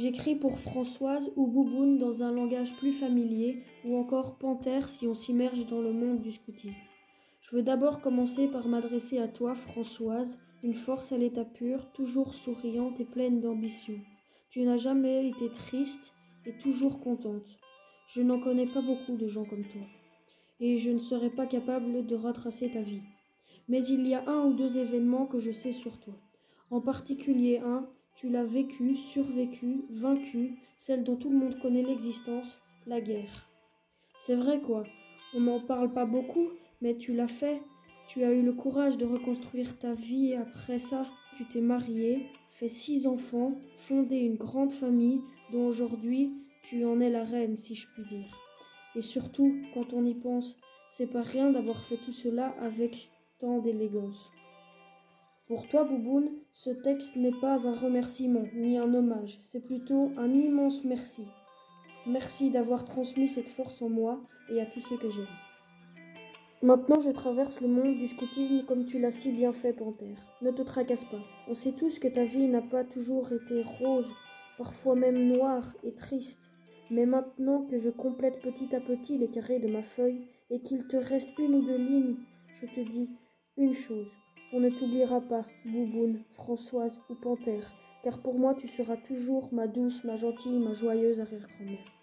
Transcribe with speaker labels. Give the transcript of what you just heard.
Speaker 1: J'écris pour Françoise ou Bouboune dans un langage plus familier, ou encore Panthère si on s'immerge dans le monde du scoutisme. Je veux d'abord commencer par m'adresser à toi, Françoise, une force à l'état pur, toujours souriante et pleine d'ambition. Tu n'as jamais été triste et toujours contente. Je n'en connais pas beaucoup de gens comme toi, et je ne serais pas capable de retracer ta vie. Mais il y a un ou deux événements que je sais sur toi. En particulier un, tu l'as vécu, survécu, vaincu, celle dont tout le monde connaît l'existence, la guerre. C'est vrai quoi, on n'en parle pas beaucoup, mais tu l'as fait. Tu as eu le courage de reconstruire ta vie et après ça, tu t'es marié, fait six enfants, fondé une grande famille dont aujourd'hui tu en es la reine, si je puis dire. Et surtout, quand on y pense, c'est pas rien d'avoir fait tout cela avec tant d'élégance. Pour toi, Bouboune, ce texte n'est pas un remerciement ni un hommage, c'est plutôt un immense merci. Merci d'avoir transmis cette force en moi et à tous ceux que j'aime. Maintenant, je traverse le monde du scoutisme comme tu l'as si bien fait, Panthère. Ne te tracasse pas. On sait tous que ta vie n'a pas toujours été rose, parfois même noire et triste. Mais maintenant que je complète petit à petit les carrés de ma feuille et qu'il te reste une ou deux lignes, je te dis une chose. On ne t'oubliera pas, Bouboune, Françoise ou Panthère, car pour moi tu seras toujours ma douce, ma gentille, ma joyeuse arrière-grand-mère.